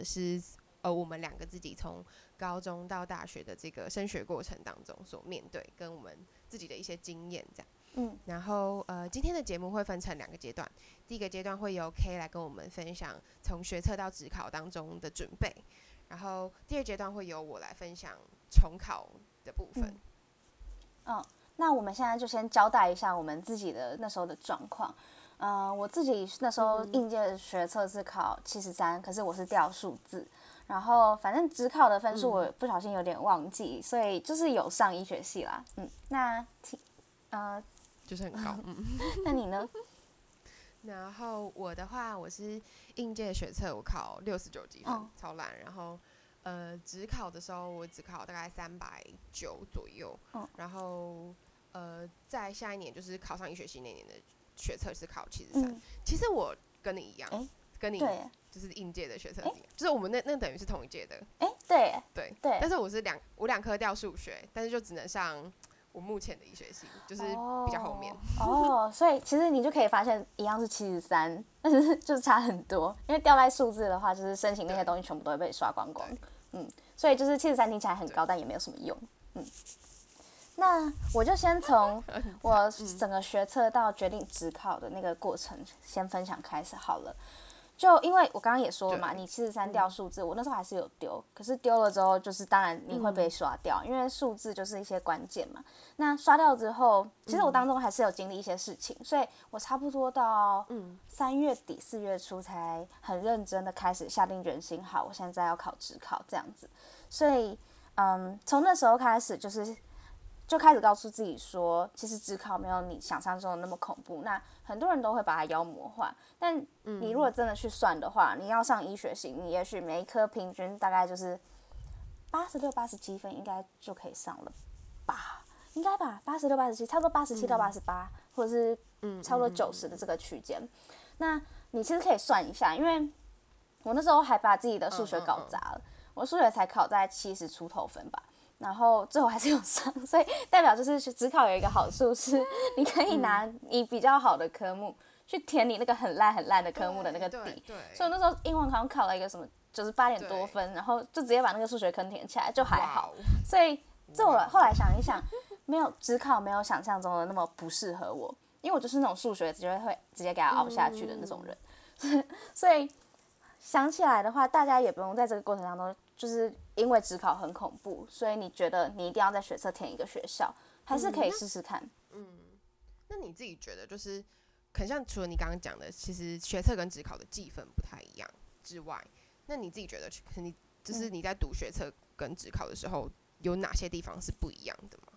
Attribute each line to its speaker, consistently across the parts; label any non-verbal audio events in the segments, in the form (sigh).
Speaker 1: 的是，呃，我们两个自己从高中到大学的这个升学过程当中所面对，跟我们自己的一些经验，这样。
Speaker 2: 嗯，
Speaker 1: 然后呃，今天的节目会分成两个阶段，第一个阶段会由 K 来跟我们分享从学测到职考当中的准备，然后第二阶段会由我来分享重考的部分。
Speaker 2: 嗯，那我们现在就先交代一下我们自己的那时候的状况。嗯、我自己那时候应届学测是考七十三，可是我是掉数字。然后反正只考的分数我不小心有点忘记，所以就是有上医学系啦。嗯，那挺呃，
Speaker 1: 就是很高，嗯。(laughs)
Speaker 2: 那你呢？(laughs)
Speaker 1: 然后我的话，我是应届学测，我考六十九积分，
Speaker 2: 哦
Speaker 1: 超烂。然后呃，只考的时候我只考大概三百九左右。
Speaker 2: 哦
Speaker 1: 然后呃，在下一年就是考上医学系那年的学测是考七十三。
Speaker 2: 嗯，
Speaker 1: 其实我跟你一样，
Speaker 2: 诶
Speaker 1: 跟你，就是应届的学测就是我们那那等于是同一届的，
Speaker 2: 哎，对，
Speaker 1: 对。
Speaker 2: 对
Speaker 1: 但是我是两我两科掉数学，但是就只能上我目前的医学系，就是比较后面。
Speaker 2: 哦。哦，所以其实你就可以发现，一样是七十三，(laughs) 但是就是差很多。因为掉在数字的话，就是申请那些东西全部都会被刷光光。嗯，所以就是七十三听起来很高，但也没有什么用。嗯，那我就先从 (laughs) 我整个学测到决定职考的那个过程先分享开始好了。就因为我刚刚也说了嘛，你七十三掉数字，我那时候还是有丢，可是丢了之后，就是当然你会被刷掉，因为数字就是一些关键嘛。那刷掉之后，其实我当中还是有经历一些事情，所以我差不多到三月底四月初才很认真的开始下定决心，好，我现在要考职考这样子。所以，嗯，从那时候开始就是。就开始告诉自己说，其实职考没有你想象中的那么恐怖。那很多人都会把它妖魔化，但你如果真的去算的话，你要上医学系，你也许每一科平均大概就是八十六、八十七分，应该就可以上了吧？应该吧？八十六、八十七，差不多八十七到八十八，或者是差不多九十的这个区间。那你其实可以算一下，因为我那时候还把自己的数学搞砸了，我数学才考在七十出头分吧。然后最后还是有上，(laughs) 所以代表就是只考有一个好处是，你可以拿你比较好的科目去填你那个很烂很烂的科目的那个底。
Speaker 1: 对对，
Speaker 2: 所以那时候英文好像考了一个什么就是八点多分，然后就直接把那个数学坑填起来，就还好。所以这我后来想一想，没有只考没有想象中的那么不适合我，因为我就是那种数学直接会直接给它熬下去的那种人。(laughs) 所以想起来的话，大家也不用在这个过程当中，就是因为职考很恐怖，所以你觉得你一定要在学测填一个学校，还是可以试试看。
Speaker 1: 嗯那你自己觉得，就是可能像除了你刚刚讲的，其实学测跟职考的计分不太一样之外，那你自己觉得，可你就是你在读学测跟职考的时候，有哪些地方是不一样的吗？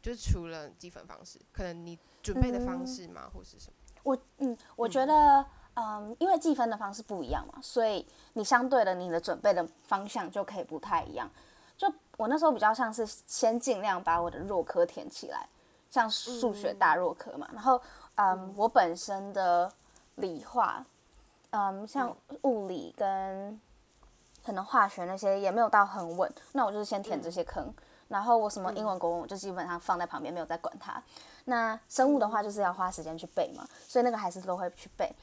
Speaker 1: 就是除了计分方式，可能你准备的方式吗，或是什么？
Speaker 2: 我嗯，我觉得嗯，因为计分的方式不一样嘛，所以你相对的你的准备的方向就可以不太一样。就我那时候比较像是先尽量把我的弱科填起来，像数学大弱科嘛，然后嗯，我本身的理化，嗯，像物理跟可能化学那些也没有到很稳，那我就是先填这些坑。然后我什么英文、国文，我就基本上放在旁边，没有再管它。那生物的话，就是要花时间去背嘛，所以那个还是都会去背。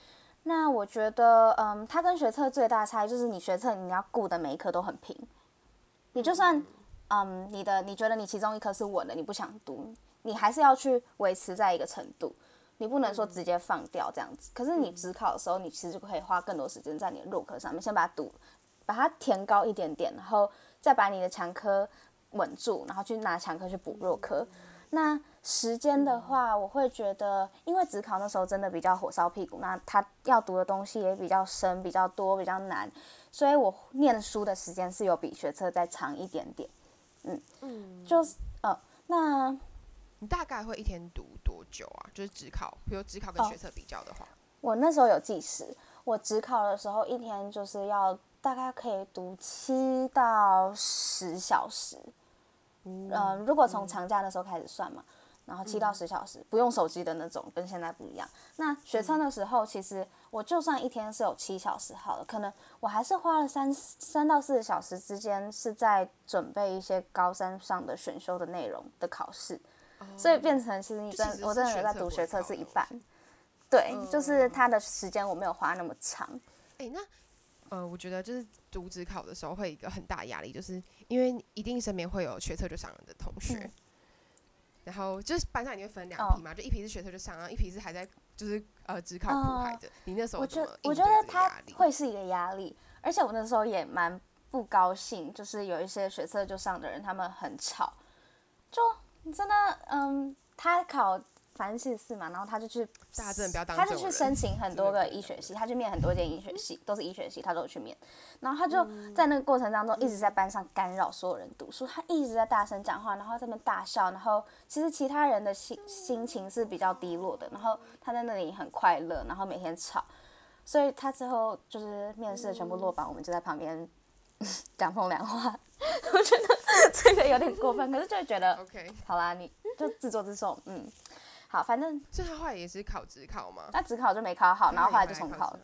Speaker 2: 那我觉得，嗯，它跟学测最大差异就是，你学测你要顾的每一科都很平，你就算，嗯，你的你觉得你其中一科是稳的，你不想读，你还是要去维持在一个程度，你不能说直接放掉这样子。可是你只考的时候，你其实就可以花更多时间在你的弱科上面，先把它读，把它填高一点点，然后再把你的强科稳住，然后去拿强科去补弱科。那时间的话，我会觉得，因为职考那时候真的比较火烧屁股，那他要读的东西也比较深、比较多、比较难，所以我念书的时间是有比学测再长一点点。嗯嗯，就是呃，那
Speaker 1: 你大概会一天读多久啊？就是职考，比如职考跟
Speaker 2: 哦
Speaker 1: 学测比较的话，
Speaker 2: 我那时候有计时，我职考的时候一天就是要大概可以读七到十小时。嗯、如果从长假的时候开始算嘛，然后七到十小时不用手机的那种，跟现在不一样。那学车的时候，其实我就算一天是有七小时好了，可能我还是花了三三到四个小时之间是在准备一些高三上的选修的内容的考试，所以变成其实你真我真的有在读学测是一半，对，就是他的时间我没有花那么长。
Speaker 1: 哎，那呃，我觉得就是读职考的时候会一个很大压力，就是因为一定身边会有学测就上了的同学。然后就是班上一定会分两批嘛，就一批是学车就上，然后一批是还在就是呃只考苦海的。你那时候
Speaker 2: 我
Speaker 1: 觉得
Speaker 2: 我觉得他会是一个压力，而且我那时候也蛮不高兴，就是有一些学车就上的人，他们很吵，就真的嗯，他考。反正是四嘛，然后他就去，
Speaker 1: 大家真的不要当
Speaker 2: 他就去申请很多个医学系，他去面很多间医学系，都是医学系，他都有去面。然后他就在那个过程当中一直在班上干扰所有人读书，他一直在大声讲话，然后在那大笑，然后其实其他人的心心情是比较低落的，然后他在那里很快乐，然后每天吵，所以他最后就是面试全部落榜，我们就在旁边 (laughs) 讲风凉话，我觉得这个有点过分，可是就会觉得
Speaker 1: ，OK，
Speaker 2: 好啦，你就自作自受，嗯。好，反正
Speaker 1: 这他后来也是考职考嘛？
Speaker 2: 那职考就没考好，然后后来就重考了。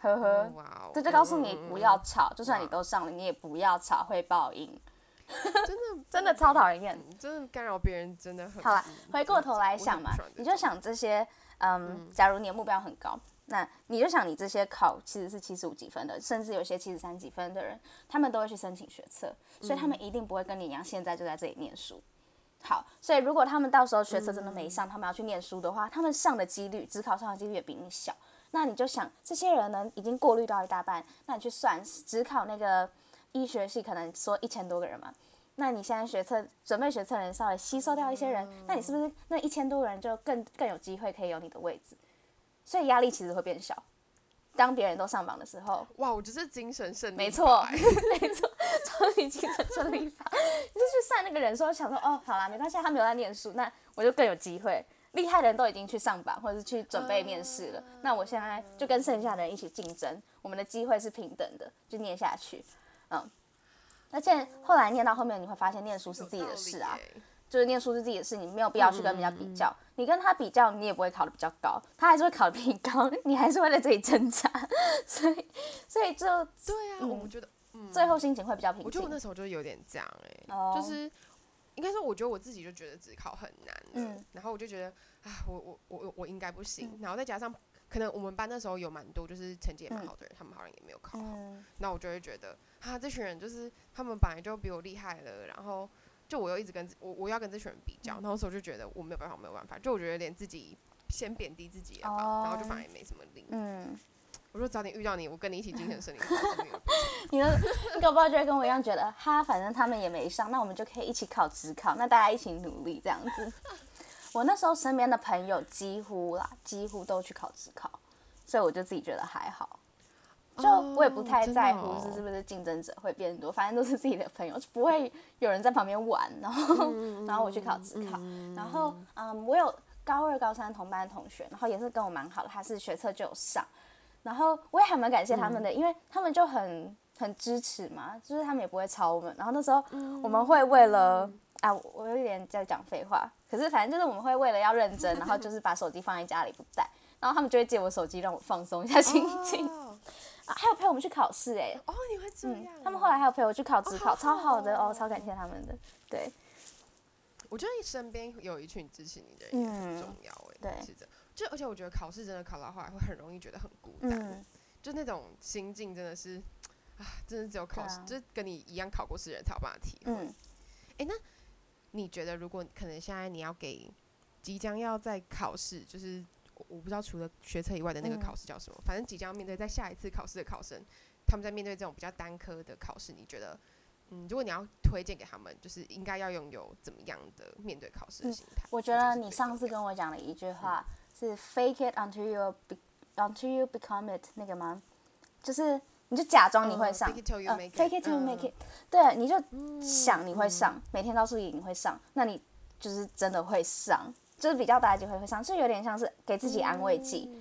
Speaker 2: 呵呵，这就告诉你不要吵，就算你都上了，你也不要吵，会报应。(laughs)
Speaker 1: 真的
Speaker 2: 真的超讨人厌，
Speaker 1: 真的干扰别人真的很。
Speaker 2: 好了，回过头来想嘛，你就想这些，嗯，假如你的目标很高，那你就想你这些考其实是七十五几分的，甚至有些七十三几分的人，他们都会去申请学测，所以他们一定不会跟你一样，现在就在这里念书。好，所以如果他们到时候学车真的没上，他们要去念书的话，他们上的几率，只考上的几率也比你小。那你就想，这些人呢已经过滤到一大半，那你去算，只考那个医学系可能说一千多个人嘛，那你现在学测准备学测人稍微吸收掉一些人，那你是不是那一千多个人就更更有机会可以有你的位置？所以压力其实会变小。当别人都上榜的时候，
Speaker 1: 哇，我觉得精神胜利
Speaker 2: 没错，(laughs) 没错，超级精神胜利法。你 (laughs) 就去算那个人说，想说哦，好啦，没关系，他没有在念书，那我就更有机会。厉害的人都已经去上榜，或者是去准备面试了，那我现在就跟剩下的人一起竞争，我们的机会是平等的，就念下去。嗯，而且后来念到后面，你会发现念书是自己的事啊。就是念书是自己的事，你没有必要去跟人家比较。你跟他比较，你也不会考的比较高，他还是会考的比你高，(laughs) 你还是会在这里挣扎。(laughs) 所以，所以就
Speaker 1: 对啊，我觉得，
Speaker 2: 最后心情会比较平静。
Speaker 1: 我觉得我那时候就有点这样哎，就是应该说，我觉得我自己就觉得自己考很难嗯，然后我就觉得啊，我我我我应该不行。然后再加上可能我们班那时候有蛮多就是成绩也蛮好的人，他们好像也没有考好。那我就会觉得啊，这群人就是他们本来就比我厉害了，然后。就我又一直跟我我要跟这群人比较，然后时候就觉得我没有办法，没有办法。就我觉得连自己先贬低自己吧，然后就反而也没什么力。嗯，我说早点遇到你，我跟你一起精神胜利。(laughs)
Speaker 2: 你呢？你搞不好就会跟我一样觉得，哈，反正他们也没上，那我们就可以一起考职考，那大家一起努力这样子。我那时候身边的朋友几乎啦，几乎都去考职考，所以我就自己觉得还好。就我也不太在乎是是不是竞争者会变多，反正都是自己的朋友，就不会有人在旁边玩。然后，然后我去考职考，然后嗯，我有高二、高三同班同学，然后也是跟我蛮好的，他是学测就有上，然后我也还蛮感谢他们的，因为他们就很很支持嘛，就是他们也不会吵我们。然后那时候我们会为了啊，我有点在讲废话，可是反正就是我们会为了要认真，然后就是把手机放在家里不带，然后他们就会借我手机让我放松一下心情。啊，还有陪我们去考试哎！
Speaker 1: 哦，你会这样？
Speaker 2: 他们后来还有陪我去考职考，超好的哦，超感谢他们的。对，
Speaker 1: 我觉得你身边有一群支持你的人也很重要哎。对，是的。就而且我觉得考试真的考到后来会很容易觉得很孤单，就那种心境真的是啊，真的只有考试，就是跟你一样考过试的人才有办法体会。哎，那你觉得如果可能现在你要给即将要在考试，就是。我不知道除了学测以外的那个考试叫什么，反正即将面对在下一次考试的考生，他们在面对这种比较单科的考试，你觉得，嗯，如果你要推荐给他们，就是应该要拥有怎么样的面对考试的心态？
Speaker 2: 我觉得你上次跟我讲的一句话是 “fake it until you be until you become it” 那个吗？就是你就假装你会上
Speaker 1: ，fake it till
Speaker 2: you make it，对，你就想你会上，每天告诉你你会上，那你就是真的会上。就是比较大的机会会上，就有点像是给自己安慰剂。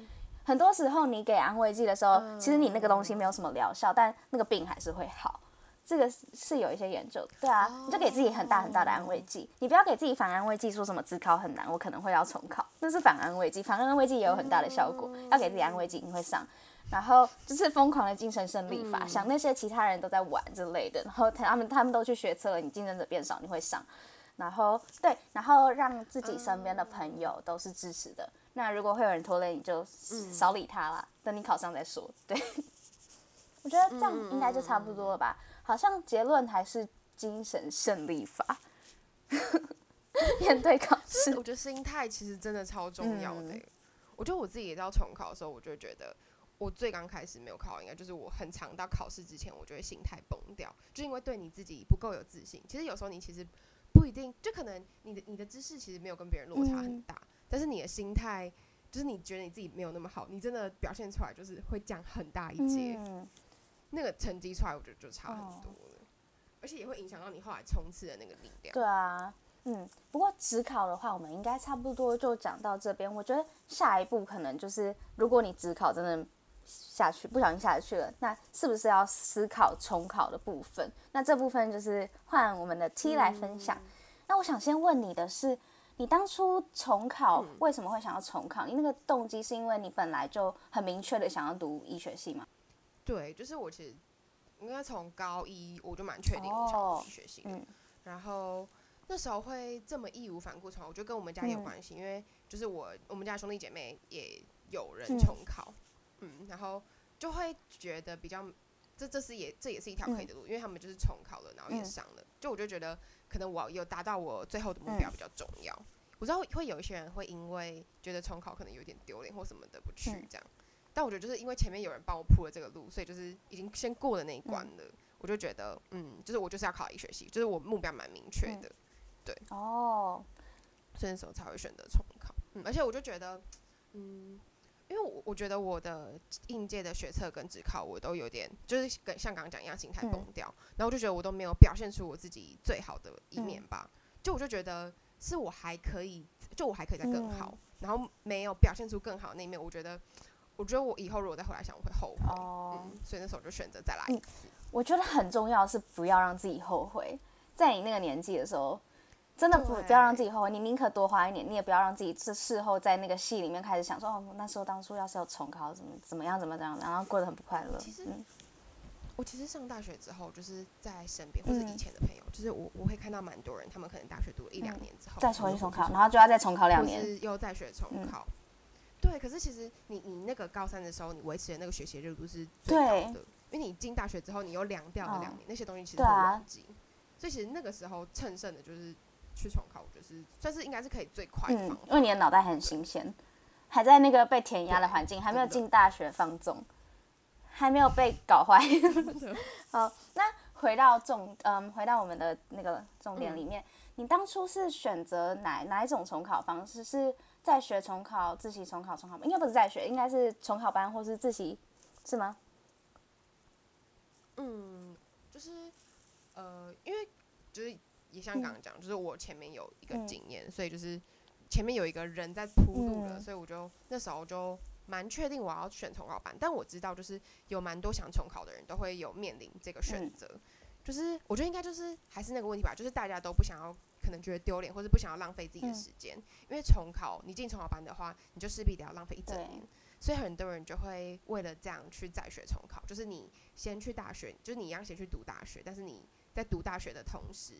Speaker 2: 很多时候你给安慰剂的时候，其实你那个东西没有什么疗效，但那个病还是会好。这个是有一些研究，对啊，你就给自己很大很大的安慰剂，你不要给自己反安慰剂，说什么自考很难，我可能会要重考，那是反安慰剂，反安慰剂也有很大的效果，要给自己安慰剂，你会上，然后就是疯狂的精神胜利法，想那些其他人都在玩之类的，然后他们他们都去学车了，你竞争者变少，你会上，然后对，然后让自己身边的朋友都是支持的，那如果会有人拖累，你就少理他啦，等你考上再说，对，(laughs) 我觉得这样应该就差不多了吧。好像结论还是精神胜利法，(laughs) 面对考试，
Speaker 1: 我觉得心态其实真的超重要的。我觉得我自己也要重考的时候，我就觉得我最刚开始没有考，应该就是我很常到考试之前，我就会心态崩掉，就因为对你自己不够有自信。其实有时候你其实定，就可能你的你的知识其实没有跟别人落差很大，但是你的心态就是你觉得你自己没有那么好，你真的表现出来就是会降很大一截。那个成绩出来，我觉得就差很多了，而且也会影响到你后来冲刺的那个力量。
Speaker 2: 对啊，嗯，不过职考的话，我们应该差不多就讲到这边。我觉得下一步可能就是，如果你职考真的下去，不小心下去了，那是不是要思考重考的部分？那这部分就是换我们的 T 来分享。那我想先问你的是，你当初重考为什么会想要重考？你那个动机是因为你本来就很明确的想要读医学系吗？
Speaker 1: 对，就是我其实应该从高一我就蛮确定我想去学系的，然后那时候会这么义无反顾重，我觉得跟我们家也有关系，因为就是我我们家兄弟姐妹也有人重考，嗯，然后就会觉得比较这这是也这也是一条可以的路，因为他们就是重考了，然后也上了，就我就觉得可能我有达到我最后的目标比较重要。我知道会有一些人会因为觉得重考可能有点丢脸或什么的不去这样。但我觉得就是因为前面有人帮我铺了这个路，所以就是已经先过了那一关了。我就觉得，嗯，就是我就是要考医学系，就是我目标蛮明确的，对。哦。所以那时候才会选择重考。嗯，而且我就觉得，嗯，因为我我觉得我的应届的学测跟职考我都有点，就是跟像刚刚讲一样，心态崩掉。然后我就觉得我都没有表现出我自己最好的一面吧。就我就觉得是我还可以，就我还可以再更好，然后没有表现出更好的那一面。我觉得。我觉得我以后如果再回来想，我会后悔。哦，所以那时候就选择再来一次。
Speaker 2: 我觉得很重要是不要让自己后悔，在你那个年纪的时候，真的不不要让自己后悔。你宁可多花一点，你也不要让自己事事后在那个戏里面开始想说，哦，那时候当初要是有重考，怎么怎么样，怎么怎样，然后过得很不快乐。
Speaker 1: 其实，我其实上大学之后，就是在身边或是以前的朋友，就是我我会看到蛮多人，他们可能大学读了一两年之后
Speaker 2: 再重新重考，然后就要再重考两年，
Speaker 1: 又再学重考。对，可是其实你你那个高三的时候，你维持的那个学习热度是最高的，因为你进大学之后，你又凉掉了两年，那些东西其实会忘记，所以其实那个时候趁胜的就是去重考，我觉得是算是应该是可以最快的方法，
Speaker 2: 因为你的脑袋很新鲜，还在那个被填压的环境，还没有进大学放纵，还没有被搞坏。(laughs) 好，那回到重，嗯，回到我们的那个重点里面，你当初是选择哪哪一种重考方式？是在学重考、自习重考、重考班，应该不是在学，应该是重考班或是自习，是吗？
Speaker 1: 嗯，就是呃，因为就是也像刚刚讲，就是我前面有一个经验，所以就是前面有一个人在铺路了，所以我就那时候就蛮确定我要选重考班。但我知道，就是有蛮多想重考的人都会有面临这个选择，就是我觉得应该就是还是那个问题吧，就是大家都不想要。可能觉得丢脸，或者不想要浪费自己的时间，因为重考，你进重考班的话，你就势必得要浪费一整年，所以很多人就会为了这样去再学重考，就是你先去大学，就是你一样先去读大学，但是你在读大学的同时，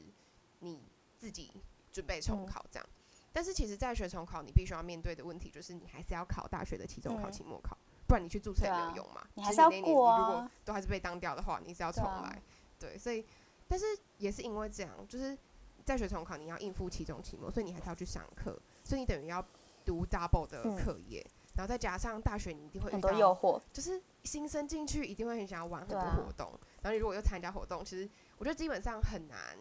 Speaker 1: 你自己准备重考这样。但是其实在学重考，你必须要面对的问题就是，你还是要考大学的期中考、期末考，不然你去注册也没有用嘛。
Speaker 2: 你还是要
Speaker 1: 过啊。如果都还是被当掉的话，你是要重来。对，所以，但是也是因为这样，就是。在学重考，你要应付期中、期末，所以你还是要去上课，所以你等于要读 double 的课业，然后再加上大学，你一定会
Speaker 2: 很多诱惑，
Speaker 1: 就是新生进去一定会很想要玩很多活动，然后你如果又参加活动，其实我觉得基本上很难，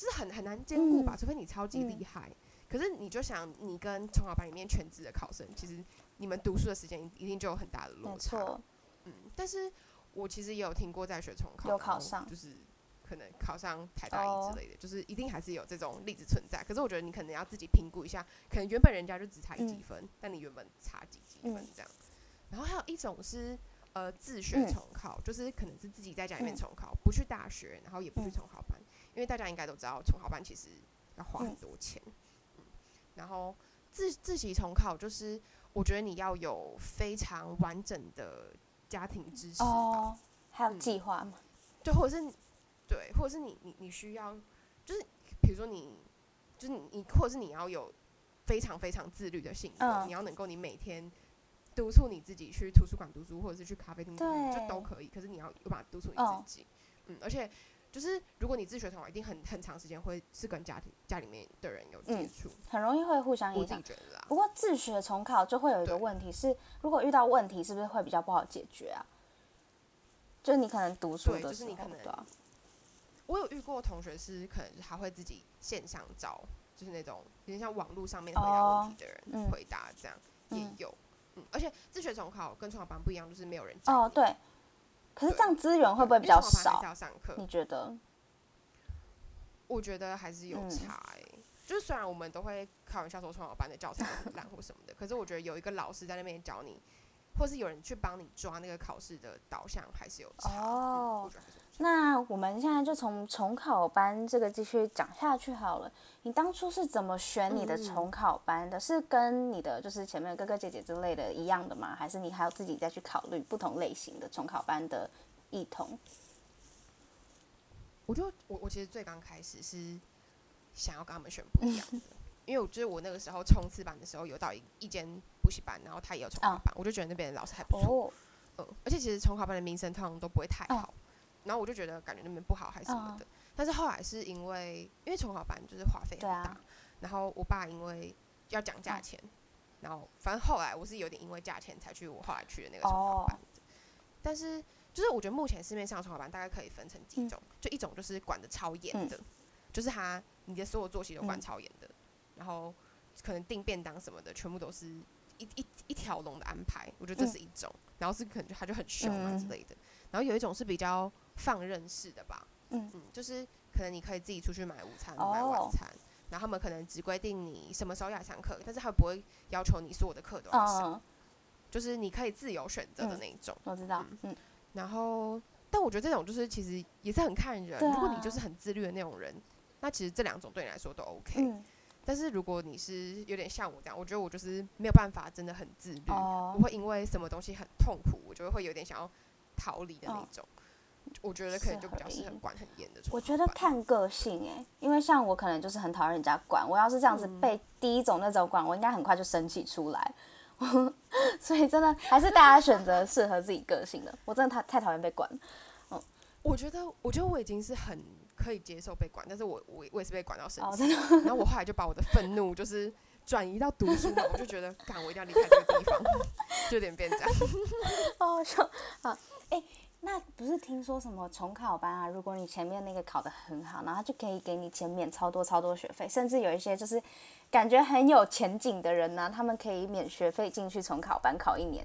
Speaker 1: 就是很很难兼顾吧，除非你超级厉害。可是你就想，你跟重考班里面全职的考生，其实你们读书的时间一定就有很大的落差。嗯，但是我其实也有听过在学重考，
Speaker 2: 有考上，
Speaker 1: 就是。可能考上台大一之类的，就是一定还是有这种例子存在。可是我觉得你可能要自己评估一下，可能原本人家就只差一几分，但你原本差几几分这样。然后还有一种是，呃自学重考，就是可能是自己在家里面重考，不去大学，然后也不去重考班，因为大家应该都知道重考班其实要花很多钱。嗯，然后自自习重考就是我觉得你要有非常完整的家庭支持
Speaker 2: 哦，还有计划吗？
Speaker 1: 对，或者是对，或者是你你你需要，就是比如说你就是你你，或者是你要有非常非常自律的性格，你要能够你每天。督促你自己去图书馆读书，或者是去咖啡厅读书，就都可以。可是你要有办法督促你自己，嗯，而且就是如果你自学的话，一定很很长时间会是跟家庭家里面的人有接触，
Speaker 2: 很容易会互相影响。不过自学重考就会有一个问题是，如果遇到问题，是不是会比较不好解决啊？就你可能读书的时候，对
Speaker 1: 我有遇过同学是可能他会自己线上找，就是那种有点像网络上面回答问题的人回答，这样也有。嗯而且自学重考跟重考班不一样，就是没有人教。
Speaker 2: 哦，对。可是这样资源会不会比较少？
Speaker 1: 要上课，
Speaker 2: 你觉得？
Speaker 1: 我觉得还是有差诶。就是虽然我们都会开玩笑说重考班的教材很烂或什么的，可是我觉得有一个老师在那边教你，或是有人去帮你抓那个考试的导向，还是有差。哦。
Speaker 2: 那我们现在就从重考班这个继续讲下去好了。你当初是怎么选你的重考班的？是跟你的就是前面哥哥姐姐之类的一样的吗？还是你还要自己再去考虑不同类型的重考班的异同？
Speaker 1: 我就我我其实最刚开始是想要跟他们选不一样的，(laughs) 因为我觉得我那个时候冲刺班的时候有到一一间补习班，然后他也有重考班，我就觉得那边的老师还不错。嗯，而且其实重考班的名声通常都不会太好。然后我就觉得感觉那边不好还是什么的，但是后来是因为因为重考班就是花费很大，然后我爸因为要讲价钱，然后反正后来我是有点因为价钱才去我后来去的那个重考班，但是就是我觉得目前市面上重考班大概可以分成几种，就一种就是管的超严的，就是他你的所有作息都管超严的，然后可能订便当什么的全部都是一一一条龙的安排，我觉得这是一种，然后是可能他就很凶啊之类的，然后有一种是比较。放任式的吧，嗯嗯，就是可能你可以自己出去买午餐、买晚餐，然后他们可能只规定你什么时候要上课，但是他不会要求你所有的课都要上，就是你可以自由选择的那一种。
Speaker 2: 我知道，嗯。
Speaker 1: 然后，但我觉得这种就是其实也是很看人，如果你就是很自律的那种人，那其实这两种对你来说都 OK。嗯。但是如果你是有点像我这样，我觉得我就是没有办法真的很自律，我会因为什么东西很痛苦，我就会有点想要逃离的那种。我觉得可能就比较适合管很严的。
Speaker 2: 我觉得看个性哎，因为像我可能就是很讨厌人家管，我要是这样子被第一种那种管，我应该很快就生气出来。(laughs) 所以真的还是大家选择适合自己个性的。我真的太太讨厌被管。
Speaker 1: 嗯，我觉得我觉得我已经是很可以接受被管，但是我我我也是被管到生气。然后我后来就把我的愤怒就是转移到读书嘛，我就觉得，干我一定要离开这个地方，就有点变这样。(laughs)
Speaker 2: 哦，说好，哎。那不是听说什么重考班啊？如果你前面那个考得很好，然后就可以给你减免超多超多学费，甚至有一些就是感觉很有前景的人呢，他们可以免学费进去重考班考一年，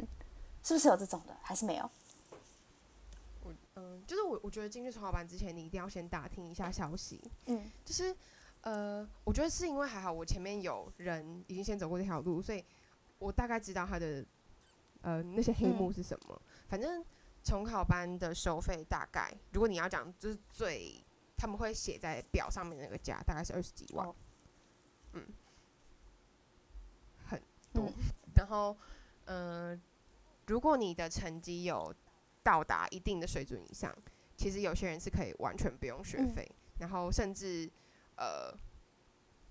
Speaker 2: 是不是有这种的？还是没有？
Speaker 1: 我嗯，就是我我觉得进去重考班之前，你一定要先打听一下消息。嗯，就是呃，我觉得是因为还好我前面有人已经先走过这条路，所以我大概知道他的呃那些黑幕是什么。反正。重考班的收费大概，如果你要讲就是最，他们会写在表上面那个价，大概是二十几万，嗯，很多。然后，嗯，如果你的成绩有到达一定的水准以上，其实有些人是可以完全不用学费，然后甚至呃，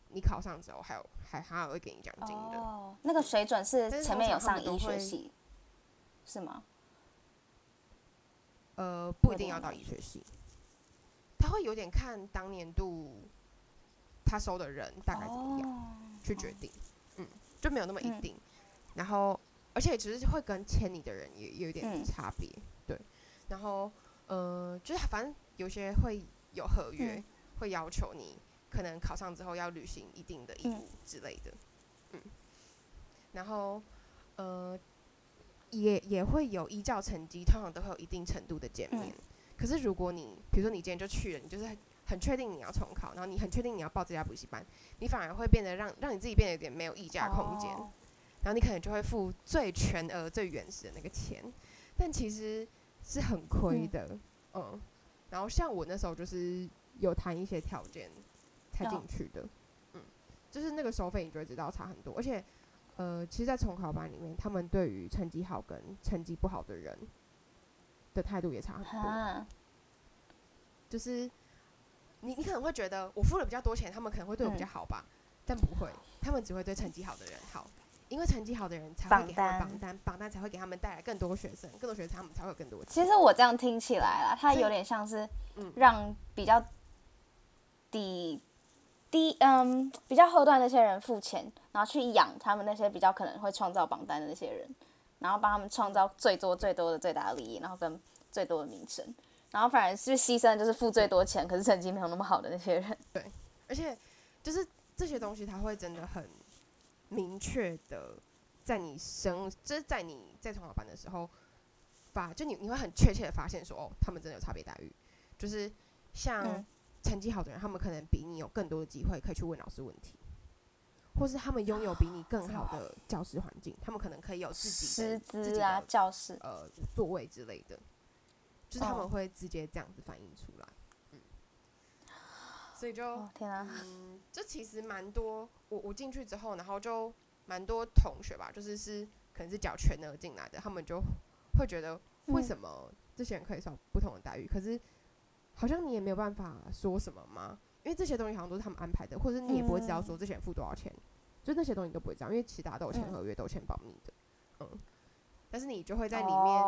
Speaker 1: 你考上之后还有还还有会给你奖金的。
Speaker 2: 哦，那个水准是前面有上医学系，是吗？
Speaker 1: 呃，不一定要到医学系，他会有点看当年度他收的人大概怎么样去决定，嗯，就没有那么一定。然后，而且只是会跟签你的人也有一点差别，对。然后，呃，就是反正有些会有合约，会要求你可能考上之后要履行一定的义务之类的，嗯。然后，呃。也也会有依照成绩，通常都会有一定程度的减免。可是如果你，比如说你今天就去了，你就是很确定你要重考，然后你很确定你要报这家补习班，你反而会变得让让你自己变得有点没有议价空间，然后你可能就会付最全额、最原始的那个钱。但其实是很亏的，嗯。然后像我那时候就是有谈一些条件才进去的，嗯，就是那个收费你就会知道差很多，而且呃，其实，在重考班里面，他们对于成绩好跟成绩不好的人的态度也差很多，就是你你可能会觉得我付了比较多钱，他们可能会对我比较好吧，但不会，他们只会对成绩好的人好。因为成绩好的人才会给他们榜单，榜单才会给他们带来更多学生，更多学生他们才会有更多。
Speaker 2: 其实我这样听起来啦，它有点像是让比较低低嗯比较后段那些人付钱，然后去养他们那些比较可能会创造榜单的那些人，然后帮他们创造最多最多的最大的利益，然后跟最多的名声，然后反而是牺牲就是付最多钱，可是成绩没有那么好的那些人。
Speaker 1: 对，而且就是这些东西，他会真的很。明确的，在你生，就是在你在从小班的时候发，就你你会很确切的发现说，哦，他们真的有差别待遇，就是像成绩好的人，他们可能比你有更多的机会可以去问老师问题，或是他们拥有比你更好的教室环境，他们可能可以有自己
Speaker 2: 师资啊，教室
Speaker 1: 呃座位之类的，就是他们会直接这样子反映出来。嗯所以就
Speaker 2: 天啊，
Speaker 1: 嗯，这其实蛮多。我我进去之后，然后就蛮多同学吧，就是是可能是缴全额进来的，他们就会觉得为什么这些人可以受不同的待遇？可是好像你也没有办法说什么吗？因为这些东西好像都是他们安排的，或者你也不会知道说这些人付多少钱，就那些东西都不会知道，因为其他都有签合约，都签保密的。嗯，但是你就会在里面，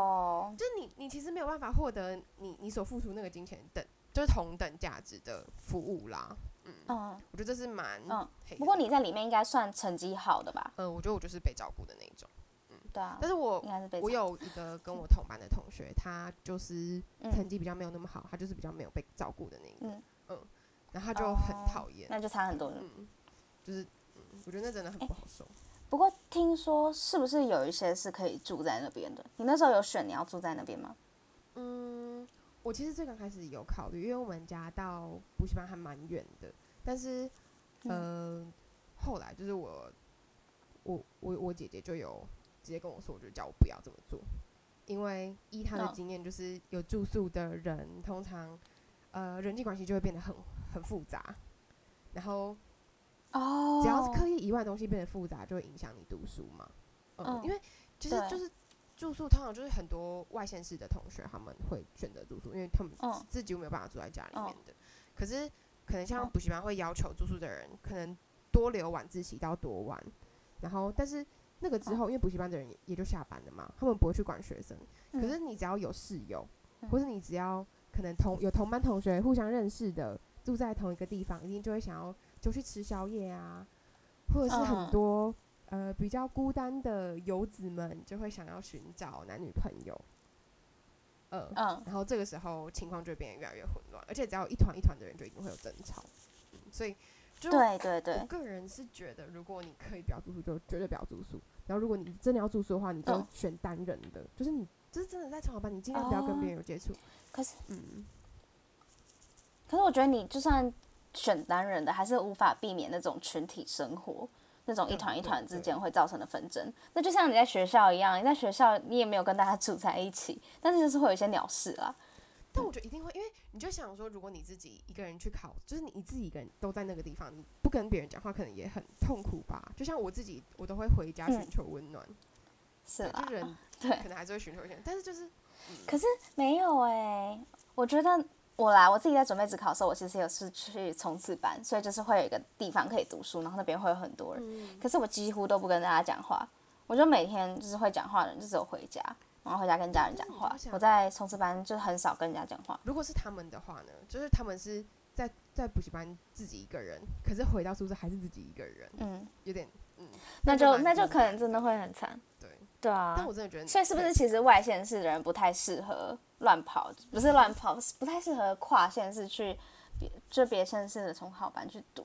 Speaker 1: 就是你你其实没有办法获得你你所付出那个金钱等。就是同等价值的服务啦，嗯，我觉得这是蛮，嗯，
Speaker 2: 不过你在里面应该算成绩好的吧？
Speaker 1: 嗯，我觉得我就是被照顾的那种，
Speaker 2: 嗯，对啊。
Speaker 1: 但是我我有一个跟我同班的同学，他就是成绩比较没有那么好，他就是比较没有被照顾的那个，嗯，然后他就很讨厌，
Speaker 2: 那就差很多了，嗯，
Speaker 1: 就是，嗯，我觉得那真的很不好受。
Speaker 2: 不过听说是不是有一些是可以住在那边的？你那时候有选你要住在那边吗？
Speaker 1: 嗯。我其实最刚开始有考虑，因为我们家到补习班还蛮远的，但是，呃，后来就是我，我我我姐姐就有直接跟我说，我就叫我不要这么做，因为依他的经验，就是有住宿的人通常，呃，人际关系就会变得很很复杂，然后，
Speaker 2: 哦，
Speaker 1: 只要是课业以外的东西变得复杂，就会影响你读书嘛，嗯，因为其实就是。住宿通常就是很多外县市的同学他们会选择住宿，因为他们自己又没有办法住在家里面的。可是可能像补习班会要求住宿的人可能多留晚自习到多晚，然后但是那个之后，因为补习班的人也就下班了嘛，他们不会去管学生。可是你只要有室友，或是你只要可能同有同班同学互相认识的住在同一个地方，一定就会想要就去吃宵夜啊，或者是很多。呃，比较孤单的游子们就会想要寻找男女朋友，呃，嗯，然后这个时候情况就会变得越来越混乱，而且只要一团一团的人，就一定会有争吵，嗯，所以，
Speaker 2: 对对对，
Speaker 1: 我个人是觉得，如果你可以不要住宿，就绝对不要住宿。然后，如果你真的要住宿的话，你就选单人的，就是你就是真的在床班，你尽量不要跟别人有接触。
Speaker 2: 可是，嗯，可是我觉得你就算选单人的，还是无法避免那种群体生活。那种一团一团之间会造成的纷争，那就像你在学校一样，你在学校你也没有跟大家住在一起，但是就是会有一些鸟事啦。
Speaker 1: 但我觉得一定会，因为你就想说，如果你自己一个人去考，就是你自己一个人都在那个地方，你不跟别人讲话，可能也很痛苦吧。就像我自己，我都会回家寻求温暖。
Speaker 2: 是啦，
Speaker 1: 就人 (laughs)
Speaker 2: 对，
Speaker 1: 可能还是会寻求一些，但是就是，
Speaker 2: 可是没有哎，我觉得。我啦，我自己在准备职考的时候，我其实有是去冲刺班，所以就是会有一个地方可以读书，然后那边会有很多人。可是我几乎都不跟大家讲话，我就每天就是会讲话的人就只有回家，然后回家跟家人讲话。我在冲刺班就很少跟人家讲话。
Speaker 1: 如果是他们的话呢，就是他们是在在补习班自己一个人，可是回到宿舍还是自己一个人，嗯，有点嗯，
Speaker 2: 那就那就可能真的会很惨。
Speaker 1: 对
Speaker 2: 对啊，
Speaker 1: 但我真的觉得，
Speaker 2: 所以是不是其实外县市的人不太适合？乱跑不是乱跑，不太适合跨县市去别就别县市的重考班去读，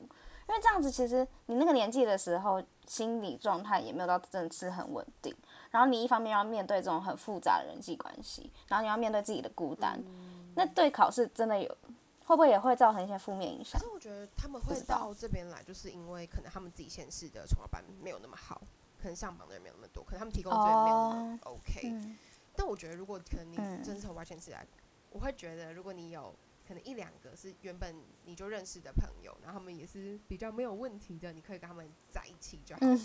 Speaker 2: 因为这样子其实你那个年纪的时候心理状态也没有到真的是很稳定，然后你一方面要面对这种很复杂的人际关系，然后你要面对自己的孤单，那对考试真的有会不会也会造成一些负面影响？
Speaker 1: 可是我觉得他们会到这边来，就是因为可能他们自己县市的重考班没有那么好，可能上榜的人没有那么多，可能他们提供资源没有那么 OK。但我觉得如果可能你
Speaker 2: 嗯
Speaker 1: 真是从外县市来，我会觉得如果你有可能一两个是原本你就认识的朋友，然后他们也是比较没有问题的，你可以跟他们在一起就好了。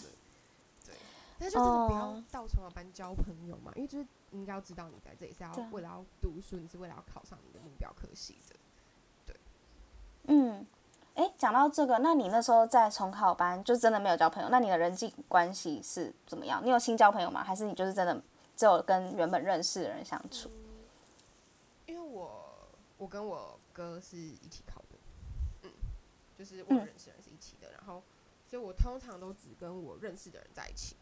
Speaker 1: 但是就真的不要
Speaker 2: 哦
Speaker 1: 到从小班交朋友嘛，因为就是你应该要知道你在这里是要为了要读书，你是为了要考上你的目标科系的。
Speaker 2: 对嗯，哎，讲到这个，那你那时候在重考班就真的没有交朋友？那你的人际关系是怎么样？你有新交朋友吗？还是你就是真的只有跟原本认识的人相处？
Speaker 1: 因为我我跟我哥是一起考的，嗯，就是我认识的人是一起的，然后所以我通常都只跟我认识的人在一起，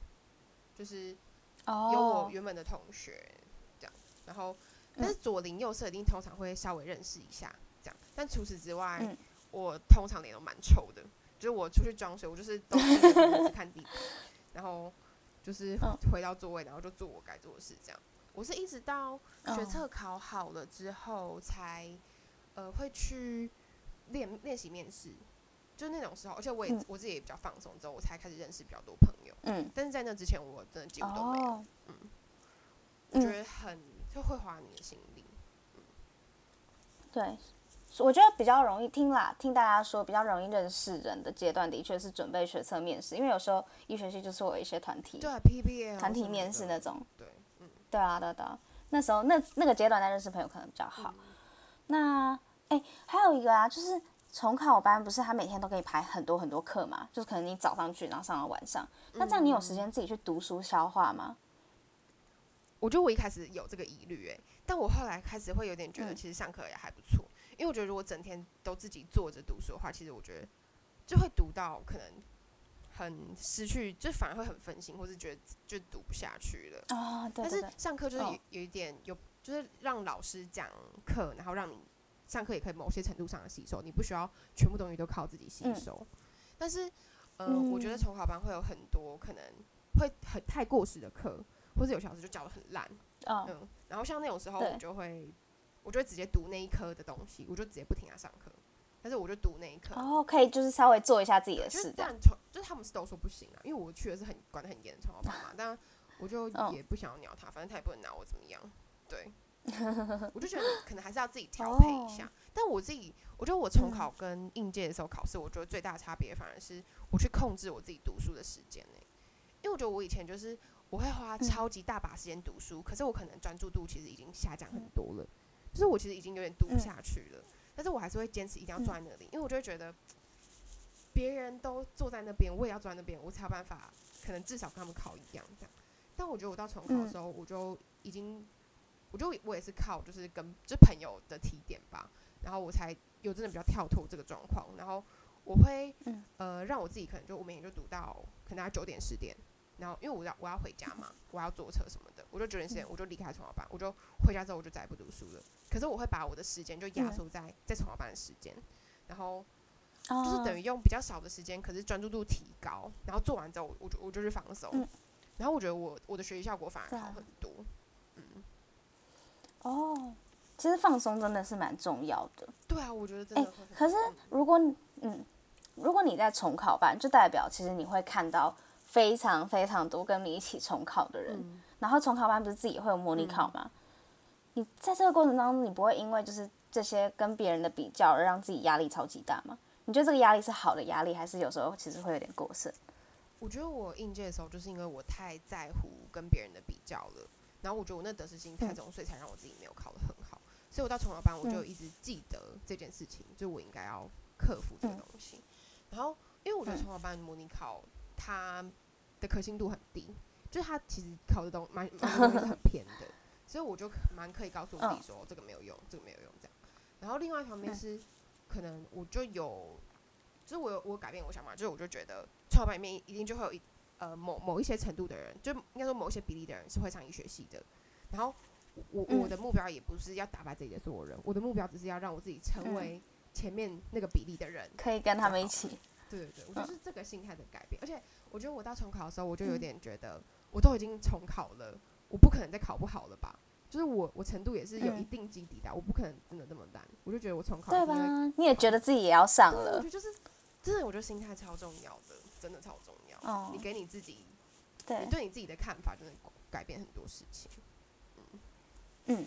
Speaker 1: 就是
Speaker 2: 哦，
Speaker 1: 有我原本的同学这样，然后但是左邻右舍一定通常会稍微认识一下这样，但除此之外，
Speaker 2: 嗯。
Speaker 1: 我通常脸都蛮臭的，就是我出去装水，我就是都低着头只看地板，然后就是
Speaker 2: 嗯。
Speaker 1: 回到座位，然后就做我该做的事这样。我是一直到学
Speaker 2: 哦
Speaker 1: 测考好了之后才，呃，会去练练习面试，就那种时候，而且我也、
Speaker 2: 嗯
Speaker 1: 我自己也比较放松之后，我才开始认识比较多朋友。
Speaker 2: 嗯，
Speaker 1: 但是在那之前，我真的几乎都没有。
Speaker 2: 哦，
Speaker 1: 我觉
Speaker 2: 嗯
Speaker 1: 得很就会花你的心力。
Speaker 2: 对，我觉得比较容易听啦，听大家说比较容易认识人的阶段，的确是准备学测面试，因为有时候一学期就是我有一些团体
Speaker 1: 对啊，PBL
Speaker 2: 团体面试那种，
Speaker 1: 对，嗯，
Speaker 2: 对啊，对啊对啊，那时候那那个阶段在认识朋友可能比较好。那哎、还有一个啊，就是重考班不是他每天都给你排很多很多课嘛？就是可能你早上去，然后上到晚上，那这样你有时间自己去读书消化吗？
Speaker 1: 我觉得我一开始有这个疑虑，哎，但我后来开始会有点觉得，
Speaker 2: 嗯
Speaker 1: 其实上课也还不错，因为我觉得如果整天都自己坐着读书的话，其实我觉得就会读到可能很失去，就反而会很分心，或是觉得就读不下去了。
Speaker 2: 哦，对
Speaker 1: 但是上课就是有一点有，就是让老师讲课，然后让你上课也可以某些程度上的吸收，你不需要全部东西都靠自己吸
Speaker 2: 嗯
Speaker 1: 收。但是，呃，
Speaker 2: 嗯
Speaker 1: 我觉得重考班会有很多可能会很太过时的课，或者有些老师就教的很烂，
Speaker 2: 哦，
Speaker 1: 嗯，然后像那种时候，我就会我就会直接读那一科的东西，我就直接不停他上课，但是我就读那一科。
Speaker 2: 哦，可以就是稍微做一下自己的
Speaker 1: 就是
Speaker 2: 事，这样。
Speaker 1: 这样重，就是他们是都说不行啊，因为我去的是很管的很严的重考班嘛，但我就 (laughs)
Speaker 2: 嗯
Speaker 1: 也不想要鸟他，反正他也不能拿我怎么样，对，我就觉得可能还是要自己调配一下。但我自己，我觉得我重考跟应届的时候考试，我觉得最大的差别反而是我去控制我自己读书的时间呢、因为我觉得我以前就是我会花超级大把时间读书，可是我可能专注度其实已经下降很多了，就是我其实已经有点读不下去了，但是我还是会坚持一定要坐在那里，因为我就会觉得别人都坐在那边，我也要坐在那边，我才有办法，可能至少跟他们考一样这样。但我觉得我到重考的时候，我就已经，我就我也是靠就是跟就朋友的提点吧，然后我才有真的比较跳脱这个状况，然后我会、
Speaker 2: 嗯。
Speaker 1: 呃让我自己可能就我每天就读到可能大概九点十点，然后因为我要我要回家嘛，我要坐车什么的，我就九点十点我就离开重考班，我就回家之后我就再也不读书了。可是我会把我的时间就压缩在在重考班的时间，然后就是等
Speaker 2: 于
Speaker 1: 于用比较少的时间，可是专注度提高，然后做完之后我我就我就去放松，
Speaker 2: 嗯。
Speaker 1: 然后我觉得我我的学习效果反而好很多。
Speaker 2: 哦，其实放松真的是蛮重要的。
Speaker 1: 对啊，我觉得真
Speaker 2: 哎
Speaker 1: 的会很、
Speaker 2: 可是如果你嗯，如果你在重考班，就代表其实你会看到非常非常多跟你一起重考的人。
Speaker 1: 嗯
Speaker 2: 然后重考班不是自己会有模拟考吗？你在这个过程当中，你不会因为就是这些跟别人的比较而让自己压力超级大吗？你觉得这个压力是好的压力，还是有时候其实会有点过剩？
Speaker 1: 我觉得我应届的时候，就是因为我太在乎跟别人的比较了，然后我觉得我那得失心太重，所以才让我自己没有考得很好。所以我到重考班，我就
Speaker 2: 嗯。
Speaker 1: 一直记得这件事情，就我应该要克服这个
Speaker 2: 嗯。
Speaker 1: 东西。然后，因为我觉得
Speaker 2: 嗯。
Speaker 1: 重考班模拟考它的可信度很低，就是它其实考的东蛮蛮多东西是很偏的，所以我就蛮可以告诉我自己说、这个没有用，这个没有用这样。然后另外一方面
Speaker 2: 嗯。
Speaker 1: 是，可能我就有，就是我有我改变我想法，就是我就觉得重考班里面一定就会有一呃某某一些程度的人，就应该说某一些比例的人是会上医学系的。然后我我
Speaker 2: 嗯
Speaker 1: 的目标也不是要打败自己的所有人，我的目标只是要让我自己成
Speaker 2: 嗯
Speaker 1: 为前面那个比例的人。
Speaker 2: 可以跟他们一起。
Speaker 1: 对对对，我就是这个心态的改变。而且我觉得我到重考的时候，我就有
Speaker 2: 嗯
Speaker 1: 点觉得，我都已经重考了，我不可能再考不好了吧？就是我我程度也是有
Speaker 2: 嗯
Speaker 1: 一定基底的，我不可能真的这么烂。我就觉得我重考
Speaker 2: 对吧？你也觉得自己也要上
Speaker 1: 了，我觉
Speaker 2: 了
Speaker 1: 得，就是真的，我觉得心态超重要的，真的超重要。
Speaker 2: 哦
Speaker 1: 你给你自己，
Speaker 2: 对
Speaker 1: 你。对你自己的看法，就能改变很多事情。
Speaker 2: 嗯，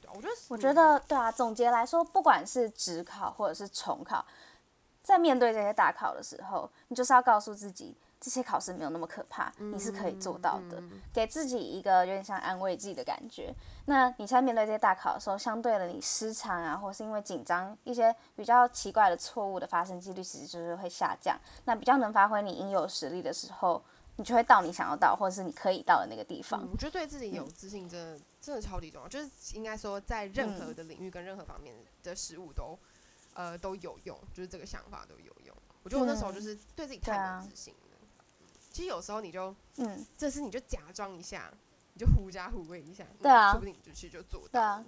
Speaker 1: 对啊我觉得
Speaker 2: 我觉得对啊，总结来说，不管是职考或者是重考，在面对这些大考的时候，你就是要告诉自己，这些考试没有那么可怕，你是可以做到的，给自己一个有点像安慰剂的感觉。那你在面对这些大考的时候，相对的你失常啊，或是因为紧张，一些比较奇怪的错误的发生几率其实就是会下降。那比较能发挥你应有实力的时候，你就会到你想要到，或者是你可以到的那个地方
Speaker 1: 嗯。我觉得对自己有自信，真的、真的超级重要。就是应该说，在任何的领域跟任何方面的事物都，呃，都有用。就是这个想法都有用。我觉得我那时候就是对自己太没自信了。其实有时候你就，
Speaker 2: 嗯，
Speaker 1: 这次你就假装一下，你就狐假虎威一下，
Speaker 2: 对啊。
Speaker 1: 说不定你就去就做到。
Speaker 2: 对啊。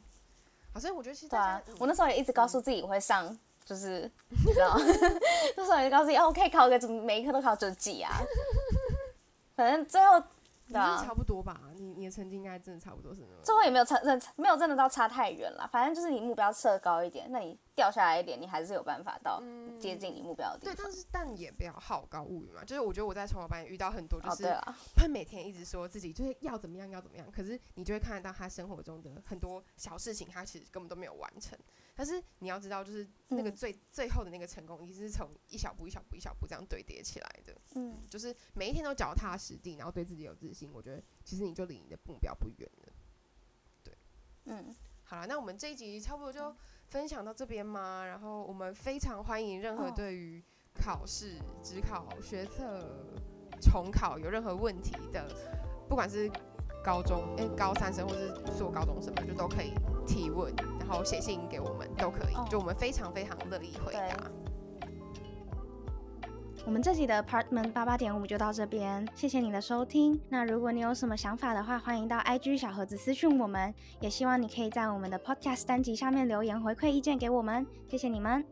Speaker 1: 好，所以我觉得其实
Speaker 2: 我那时候也一直告诉自己我会上，就是你知道，(laughs) 那时候也告诉自己，哦，我可以考个每一科都考九几啊。(laughs) 反正最后，对啊
Speaker 1: 差，不多吧？你你的成绩应该真的差不多是那种。
Speaker 2: 最后也没有差，真没有真的到差太远了。反正就是你目标设高一点，那你掉下来一点，你还是有办法到接近你目标的地
Speaker 1: 对，但是但也不要好高骛远嘛。就是我觉得我在重考班也遇到很多，就
Speaker 2: 哦，
Speaker 1: 是他每天一直说自己就是要怎么样要怎么样，可是你就会看得到他生活中的很多小事情，他其实根本都没有完成。但是你要知道，就是那个
Speaker 2: 嗯
Speaker 1: 最、最后的那个成功，一定是从一小步一小步一小步这样堆叠起来的。
Speaker 2: 嗯，
Speaker 1: 就是每一天都脚踏实地，然后对自己有自信，我觉得其实你就离你的目标不远了。
Speaker 2: 对嗯，
Speaker 1: 好了，那我们这一集差不多就分享到这边嘛。然后我们非常欢迎任何
Speaker 2: 哦
Speaker 1: 对于考试、职考、学测、重考有任何问题的，不管是高中诶、高三生或是做高中生们，就都可以提问，然后写信给我们都可以，
Speaker 2: 哦
Speaker 1: 就我们非常非常乐意回答。
Speaker 2: 我们这集的 Apartment 八八点五就到这边，谢谢你的收听。那如果你有什么想法的话，欢迎到 IG 小盒子私讯我们，也希望你可以在我们的 Podcast 单集下面留言回馈意见给我们，谢谢你们。